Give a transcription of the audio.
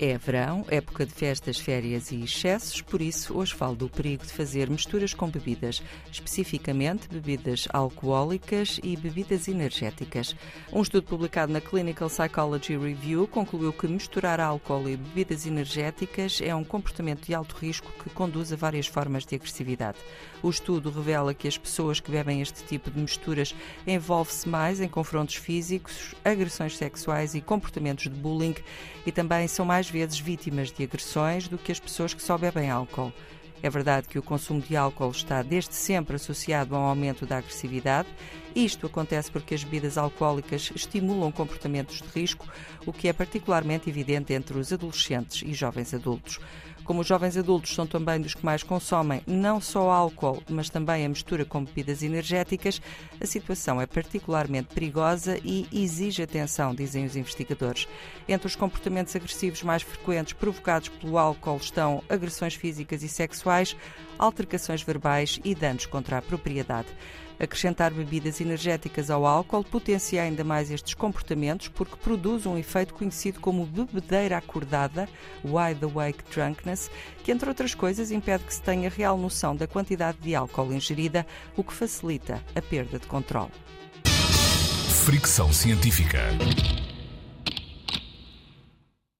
É verão, época de festas, férias e excessos, por isso hoje falo do perigo de fazer misturas com bebidas, especificamente bebidas alcoólicas e bebidas energéticas. Um estudo publicado na Clinical Psychology Review concluiu que misturar álcool e bebidas energéticas é um comportamento de alto risco que conduz a várias formas de agressividade. O estudo revela que as pessoas que bebem este tipo de misturas envolvem-se mais em confrontos físicos, agressões sexuais e comportamentos de bullying e também são mais vezes vítimas de agressões do que as pessoas que só bebem álcool. É verdade que o consumo de álcool está desde sempre associado a um aumento da agressividade. Isto acontece porque as bebidas alcoólicas estimulam comportamentos de risco, o que é particularmente evidente entre os adolescentes e jovens adultos. Como os jovens adultos são também dos que mais consomem não só álcool, mas também a mistura com bebidas energéticas, a situação é particularmente perigosa e exige atenção, dizem os investigadores. Entre os comportamentos agressivos mais frequentes provocados pelo álcool estão agressões físicas e sexuais, altercações verbais e danos contra a propriedade. Acrescentar bebidas energéticas ao álcool potencia ainda mais estes comportamentos porque produz um efeito conhecido como bebedeira acordada, wide awake drunkenness, que entre outras coisas impede que se tenha real noção da quantidade de álcool ingerida, o que facilita a perda de controle. Fricção científica.